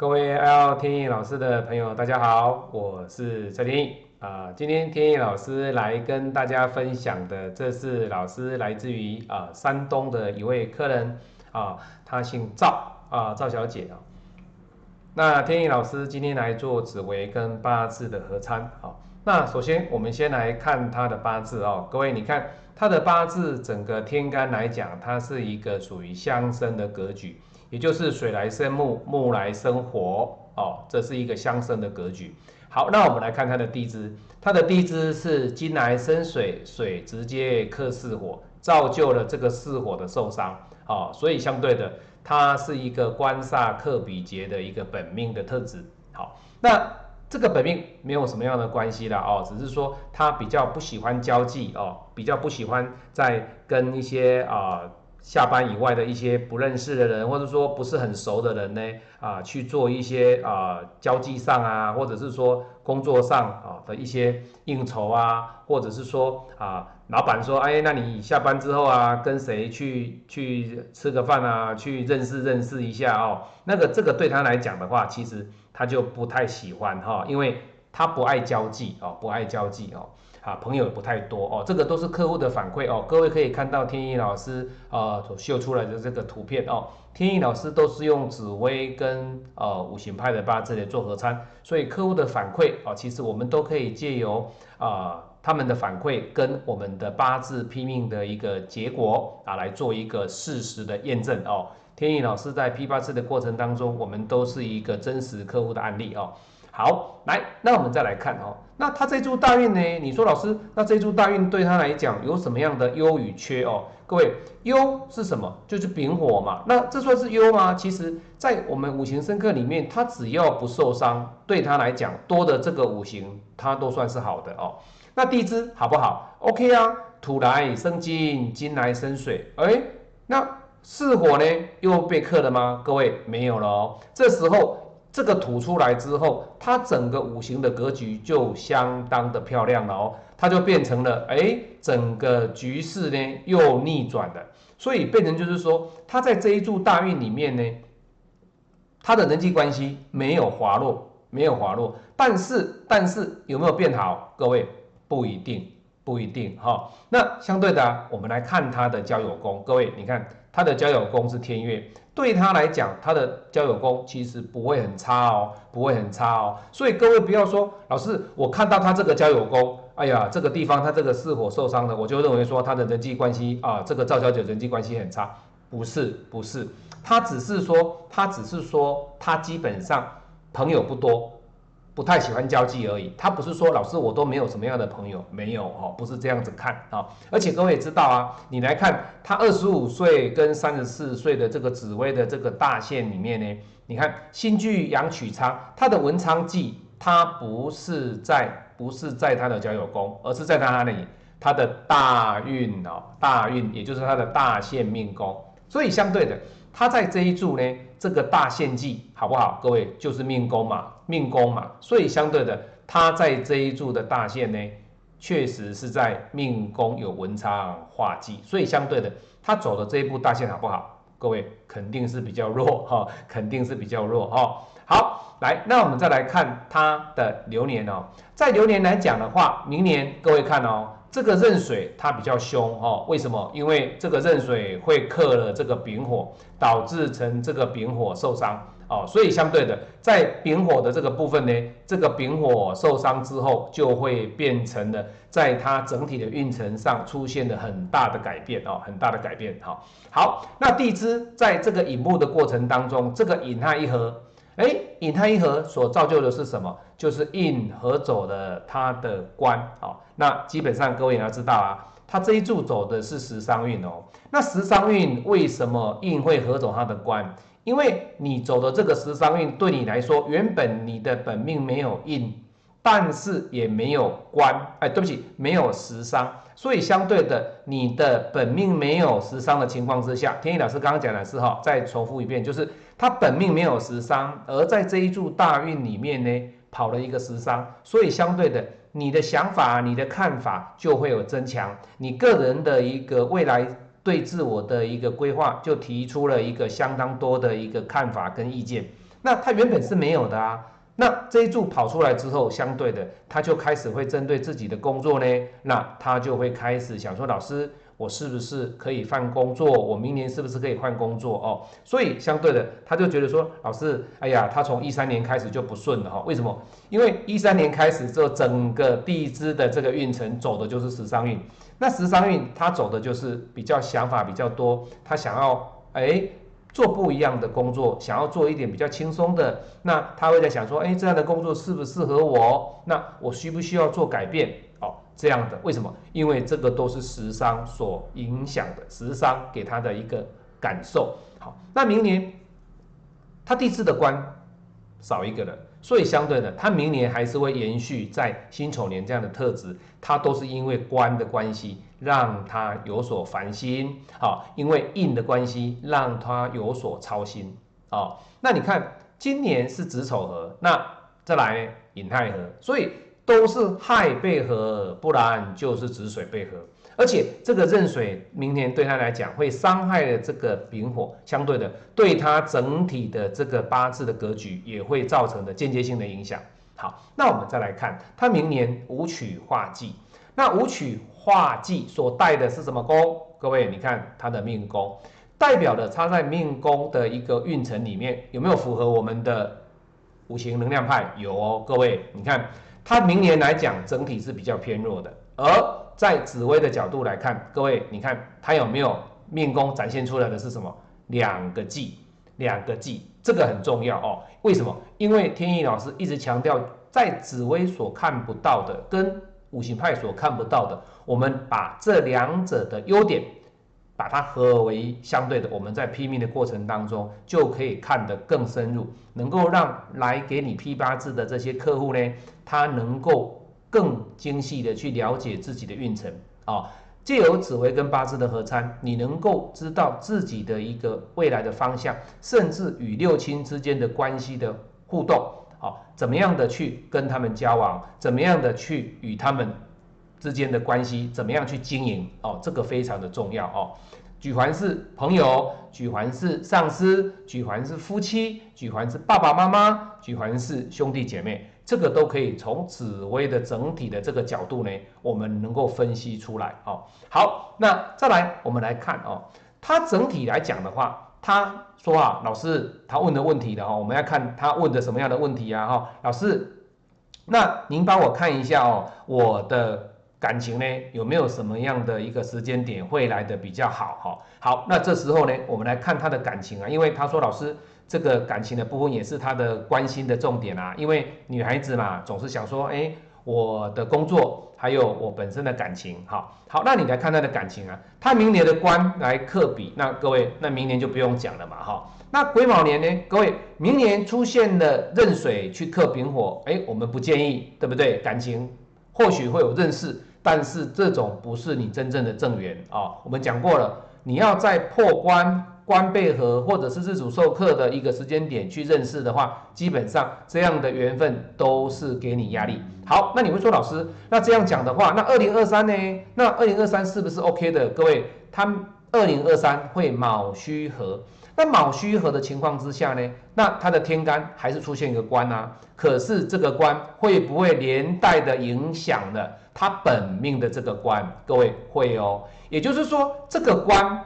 各位爱好天意老师的朋友，大家好，我是蔡天意啊。今天天意老师来跟大家分享的，这是老师来自于啊山东的一位客人啊，他姓赵啊，赵小姐啊。那天意老师今天来做紫微跟八字的合参啊。那首先我们先来看他的八字哦，各位你看他的八字整个天干来讲，它是一个属于相生的格局。也就是水来生木，木来生火，哦，这是一个相生的格局。好，那我们来看它的地支，它的地支是金来生水，水直接克巳火，造就了这个巳火的受伤，哦，所以相对的，它是一个官煞克比劫的一个本命的特质。好，那这个本命没有什么样的关系啦，哦，只是说他比较不喜欢交际，哦，比较不喜欢在跟一些啊。下班以外的一些不认识的人，或者说不是很熟的人呢，啊，去做一些啊交际上啊，或者是说工作上啊的一些应酬啊，或者是说啊，老板说，哎，那你下班之后啊，跟谁去去吃个饭啊，去认识认识一下哦，那个这个对他来讲的话，其实他就不太喜欢哈，因为他不爱交际哦，不爱交际哦。啊，朋友不太多哦，这个都是客户的反馈哦。各位可以看到天意老师啊所秀出来的这个图片哦，天意老师都是用紫薇跟呃五行派的八字来做合参，所以客户的反馈啊，其实我们都可以借由啊他们的反馈跟我们的八字拼命的一个结果啊来做一个事实的验证哦。天意老师在批八字的过程当中，我们都是一个真实客户的案例哦。好，来，那我们再来看哦。那他这柱大运呢？你说老师，那这柱大运对他来讲有什么样的优与缺哦？各位，优是什么？就是丙火嘛。那这算是优吗？其实，在我们五行生克里面，他只要不受伤，对他来讲，多的这个五行，他都算是好的哦。那地支好不好？OK 啊，土来生金，金来生水。哎，那巳火呢？又被克了吗？各位没有了哦。这时候。这个土出来之后，它整个五行的格局就相当的漂亮了哦，它就变成了哎，整个局势呢又逆转了，所以变成就是说，它在这一柱大运里面呢，它的人际关系没有滑落，没有滑落，但是但是有没有变好？各位不一定，不一定哈。那相对的，我们来看他的交友宫，各位你看他的交友宫是天月。对他来讲，他的交友功其实不会很差哦，不会很差哦。所以各位不要说，老师，我看到他这个交友功，哎呀，这个地方他这个是火受伤的，我就认为说他的人际关系啊，这个赵小姐人际关系很差。不是，不是，他只是说，他只是说，他基本上朋友不多。不太喜欢交际而已，他不是说老师我都没有什么样的朋友，没有哦，不是这样子看啊。而且各位也知道啊，你来看他二十五岁跟三十四岁的这个紫薇的这个大限里面呢，你看新居阳曲昌，他的文昌忌，他不是在不是在他的交友宫，而是在他哪里？他的大运哦，大运也就是他的大限命宫，所以相对的。他在这一柱呢，这个大限忌好不好？各位就是命宫嘛，命宫嘛，所以相对的，他在这一柱的大限呢，确实是在命宫有文昌化忌，所以相对的，他走的这一步大限好不好？各位肯定是比较弱 哈，肯定是比较弱哈。好，来，那我们再来看他的流年哦，在流年来讲的话，明年各位看哦。这个壬水它比较凶哦，为什么？因为这个壬水会克了这个丙火，导致成这个丙火受伤哦，所以相对的，在丙火的这个部分呢，这个丙火受伤之后，就会变成了在它整体的运程上出现了很大的改变哦，很大的改变哈。好，那地支在这个引木的过程当中，这个引它一合。哎，引它一合所造就的是什么？就是印合走了它的官哦。那基本上各位也要知道啊，它这一柱走的是食伤运哦。那食伤运为什么印会合走它的官？因为你走的这个十伤运对你来说，原本你的本命没有印，但是也没有官，哎，对不起，没有十伤，所以相对的，你的本命没有十伤的情况之下，天意老师刚刚讲的是哈，再重复一遍，就是。他本命没有食伤，而在这一柱大运里面呢，跑了一个食伤，所以相对的，你的想法、你的看法就会有增强，你个人的一个未来对自我的一个规划，就提出了一个相当多的一个看法跟意见。那他原本是没有的啊。那这一注跑出来之后，相对的，他就开始会针对自己的工作呢，那他就会开始想说，老师，我是不是可以换工作？我明年是不是可以换工作？哦，所以相对的，他就觉得说，老师，哎呀，他从一三年开始就不顺了哈。为什么？因为一三年开始之后，整个地支的这个运程走的就是十伤运，那十伤运他走的就是比较想法比较多，他想要哎。做不一样的工作，想要做一点比较轻松的，那他会在想说，哎，这样的工作适不适合我？那我需不需要做改变？哦，这样的，为什么？因为这个都是时商所影响的，时商给他的一个感受。好，那明年他地支的官少一个了。所以相对的，他明年还是会延续在辛丑年这样的特质，他都是因为官的关系让他有所烦心，好，因为印的关系让他有所操心，哦，那你看今年是子丑合，那再来呢寅亥合，所以都是亥被合，不然就是子水被合。而且这个壬水明年对他来讲会伤害了这个丙火，相对的对他整体的这个八字的格局也会造成的间接性的影响。好，那我们再来看他明年武曲化忌，那武曲化忌所带的是什么宫？各位，你看他的命宫，代表的他在命宫的一个运程里面有没有符合我们的五行能量派？有哦，各位，你看他明年来讲整体是比较偏弱的，而在紫薇的角度来看，各位，你看他有没有命宫展现出来的是什么？两个忌，两个忌，这个很重要哦。为什么？因为天意老师一直强调，在紫薇所看不到的，跟五行派所看不到的，我们把这两者的优点，把它合为相对的，我们在批命的过程当中，就可以看得更深入，能够让来给你批八字的这些客户呢，他能够。更精细的去了解自己的运程啊，借由紫微跟八字的合参，你能够知道自己的一个未来的方向，甚至与六亲之间的关系的互动啊，怎么样的去跟他们交往，怎么样的去与他们之间的关系，怎么样去经营哦，这个非常的重要哦。举环是朋友，举环是上司，举环是夫妻，举环是爸爸妈妈，举环是兄弟姐妹。这个都可以从紫薇的整体的这个角度呢，我们能够分析出来哦。好，那再来我们来看哦，他整体来讲的话，他说啊，老师他问的问题的哈，我们要看他问的什么样的问题啊哈，老师，那您帮我看一下哦，我的感情呢有没有什么样的一个时间点会来的比较好哈？好，那这时候呢，我们来看他的感情啊，因为他说老师。这个感情的部分也是他的关心的重点啊，因为女孩子嘛，总是想说，哎，我的工作还有我本身的感情，好，好，那你来看他的感情啊，他明年的官来克比，那各位，那明年就不用讲了嘛，哈，那癸卯年呢，各位，明年出现了壬水去克丙火，哎，我们不建议，对不对？感情或许会有认识，但是这种不是你真正的正缘啊，我们讲过了，你要在破关。官配合或者是自主授课的一个时间点去认识的话，基本上这样的缘分都是给你压力。好，那你会说老师，那这样讲的话，那二零二三呢？那二零二三是不是 OK 的？各位，他二零二三会卯戌合，那卯戌合的情况之下呢，那他的天干还是出现一个官啊？可是这个官会不会连带的影响了他本命的这个官？各位会哦，也就是说这个官。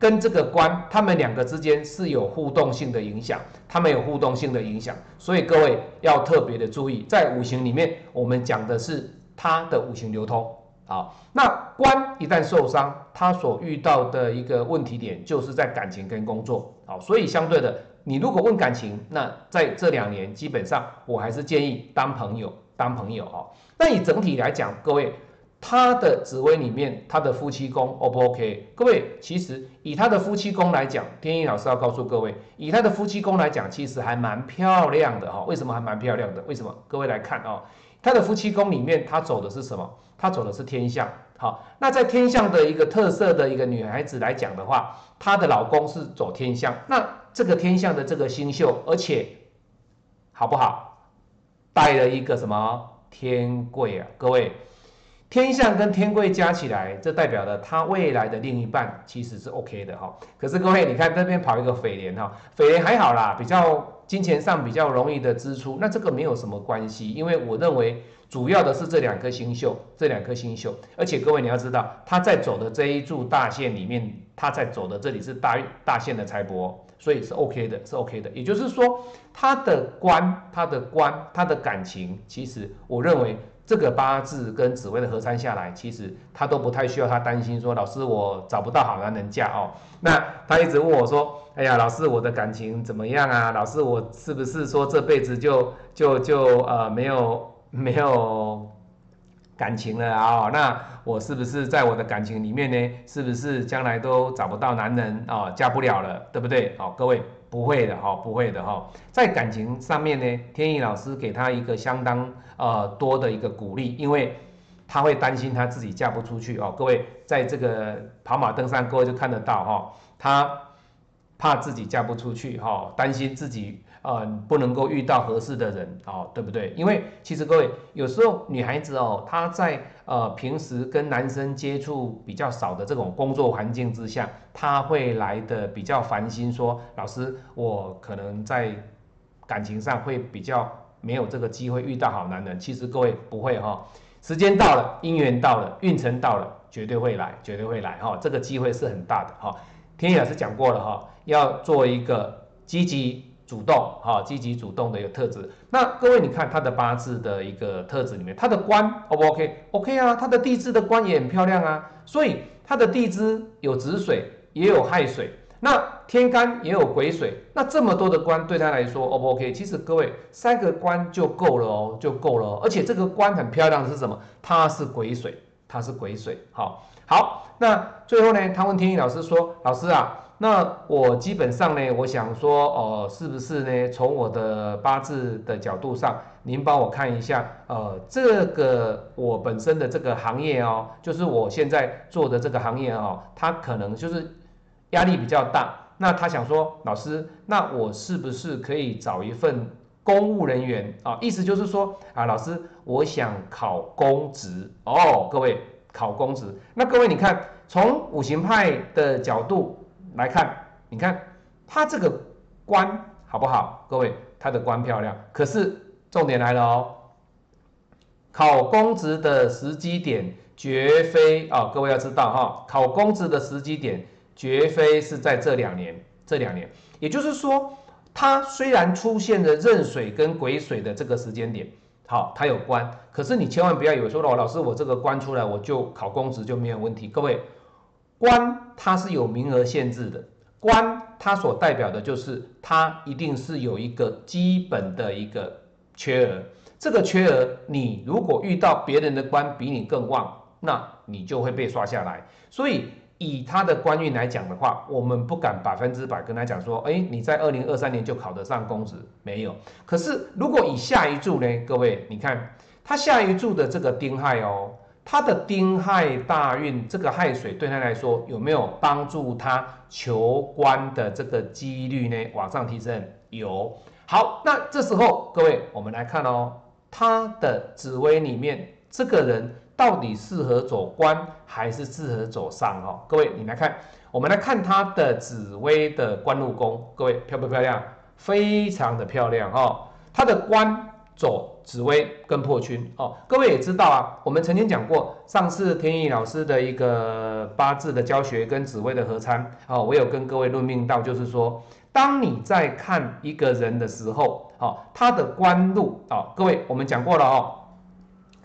跟这个官，他们两个之间是有互动性的影响，他们有互动性的影响，所以各位要特别的注意，在五行里面，我们讲的是它的五行流通。好，那官一旦受伤，他所遇到的一个问题点就是在感情跟工作。好，所以相对的，你如果问感情，那在这两年基本上我还是建议当朋友，当朋友哦。那以整体来讲，各位。他的紫薇里面，他的夫妻宫 O 不 OK？各位，其实以他的夫妻宫来讲，天意老师要告诉各位，以他的夫妻宫来讲，其实还蛮漂亮的哈。为什么还蛮漂亮的？为什么？各位来看哦，他的夫妻宫里面，他走的是什么？他走的是天象。好，那在天象的一个特色的一个女孩子来讲的话，她的老公是走天象，那这个天象的这个星宿，而且好不好？带了一个什么天贵啊？各位。天象跟天贵加起来，这代表了他未来的另一半其实是 OK 的哈。可是各位，你看这边跑一个匪廉哈，匪廉还好啦，比较金钱上比较容易的支出，那这个没有什么关系，因为我认为主要的是这两颗星宿，这两颗星宿，而且各位你要知道，他在走的这一柱大线里面，他在走的这里是大大线的财帛，所以是 OK 的，是 OK 的。也就是说，他的官，他的官，他的感情，其实我认为。这个八字跟紫薇的合参下来，其实他都不太需要他担心说，老师我找不到好男人嫁哦。那他一直问我说，哎呀，老师我的感情怎么样啊？老师我是不是说这辈子就就就呃没有没有感情了啊？那我是不是在我的感情里面呢？是不是将来都找不到男人啊？嫁不了了，对不对？好，各位。不会的哈，不会的哈，在感情上面呢，天意老师给他一个相当呃多的一个鼓励，因为他会担心他自己嫁不出去哦。各位在这个跑马灯上，各位就看得到哈，他怕自己嫁不出去哈，担心自己。呃，不能够遇到合适的人哦，对不对？因为其实各位有时候女孩子哦，她在呃平时跟男生接触比较少的这种工作环境之下，她会来的比较烦心，说老师，我可能在感情上会比较没有这个机会遇到好男人。其实各位不会哈，时间到了，姻缘到了，运程到了，绝对会来，绝对会来哈，这个机会是很大的哈。天野老师讲过了哈，要做一个积极。主动哈，积极主动的一个特质。那各位，你看他的八字的一个特质里面，他的官 O 不 OK？OK 啊，他的地支的官也很漂亮啊。所以他的地支有子水，也有亥水，那天干也有癸水。那这么多的官对他来说 O 不 OK？其实各位三个官就够了哦，就够了。哦而且这个官很漂亮是什么？它是癸水，它是癸水。好，好，那最后呢，他问天意老师说：“老师啊。”那我基本上呢，我想说，哦，是不是呢？从我的八字的角度上，您帮我看一下，呃，这个我本身的这个行业哦，就是我现在做的这个行业哦，它可能就是压力比较大。那他想说，老师，那我是不是可以找一份公务人员啊？意思就是说，啊，老师，我想考公职哦。各位考公职，那各位你看，从五行派的角度。来看，你看他这个官好不好？各位，他的官漂亮。可是重点来了哦，考公职的时机点绝非啊，各位要知道哈，考公职的时机点绝非是在这两年，这两年，也就是说，它虽然出现了壬水跟癸水的这个时间点，好，它有官，可是你千万不要以为说了，老师我这个官出来我就考公职就没有问题，各位。官它是有名额限制的，官它所代表的就是它一定是有一个基本的一个缺额，这个缺额你如果遇到别人的官比你更旺，那你就会被刷下来。所以以他的官运来讲的话，我们不敢百分之百跟他讲说，哎，你在二零二三年就考得上公职，没有。可是如果以下一柱呢，各位你看他下一柱的这个丁亥哦。他的丁亥大运，这个亥水对他来说有没有帮助他求官的这个几率呢？往上提升有。好，那这时候各位，我们来看哦，他的紫薇里面这个人到底适合走官还是适合走上？哦？各位你来看，我们来看他的紫薇的官禄宫，各位漂不漂亮？非常的漂亮哈，他的官。走紫薇跟破军哦，各位也知道啊，我们曾经讲过，上次天意老师的一个八字的教学跟紫薇的合参哦，我有跟各位论命到，就是说，当你在看一个人的时候，哦，他的官禄哦，各位我们讲过了哦，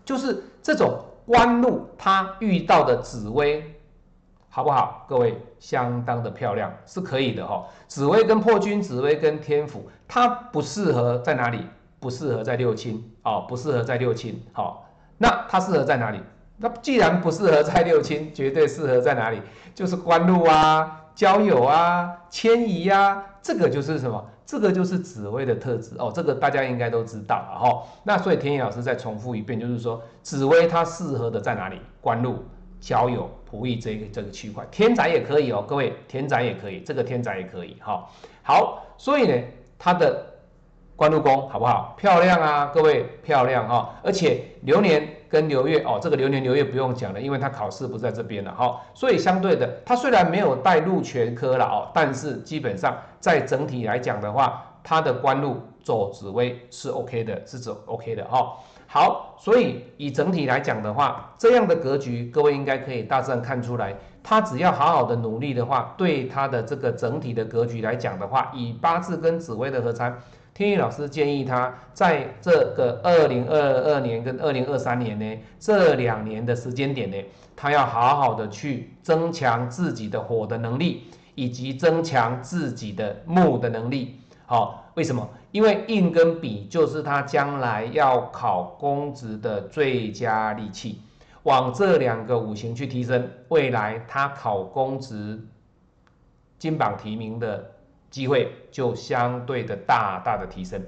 就是这种官禄他遇到的紫薇好不好？各位相当的漂亮，是可以的哈。紫薇跟破军，紫薇跟天府，它不适合在哪里？不适合在六亲哦，不适合在六亲。好，那它适合在哪里？那既然不适合在六亲，绝对适合在哪里？就是官路啊、交友啊、迁移啊，这个就是什么？这个就是紫薇的特质哦。这个大家应该都知道了哈。那所以天野老师再重复一遍，就是说紫薇它适合的在哪里？官路、交友、仆役这个这个区块，天宅也可以哦。各位，天宅也可以，这个天宅也可以哈。好，所以呢，它的。官禄宫好不好？漂亮啊，各位漂亮哈！而且流年跟流月哦，这个流年流月不用讲了，因为他考试不在这边了哈。所以相对的，他虽然没有带禄全科了哦，但是基本上在整体来讲的话，他的官路走紫薇是 OK 的，是走 OK 的哈。好，所以以整体来讲的话，这样的格局，各位应该可以大致上看出来，他只要好好的努力的话，对他的这个整体的格局来讲的话，以八字跟紫薇的合参，天意老师建议他在这个二零二二年跟二零二三年呢这两年的时间点呢，他要好好的去增强自己的火的能力，以及增强自己的木的能力。好，为什么？因为印跟比就是他将来要考公职的最佳利器，往这两个五行去提升，未来他考公职金榜题名的机会就相对的大大的提升。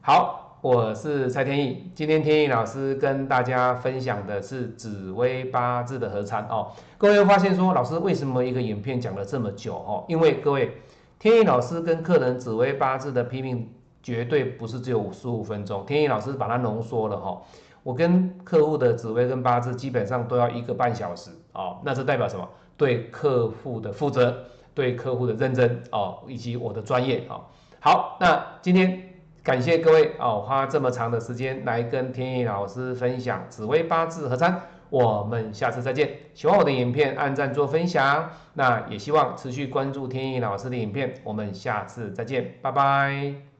好，我是蔡天意，今天天意老师跟大家分享的是紫微八字的合参哦。各位发现说，老师为什么一个影片讲了这么久哦？因为各位。天意老师跟客人紫微八字的批评绝对不是只有五十五分钟，天意老师把它浓缩了哈。我跟客户的紫微跟八字基本上都要一个半小时哦，那这代表什么？对客户的负责，对客户的认真哦，以及我的专业哦。好，那今天感谢各位哦，花这么长的时间来跟天意老师分享紫微八字合参。我们下次再见。喜欢我的影片，按赞做分享。那也希望持续关注天意老师的影片。我们下次再见，拜拜。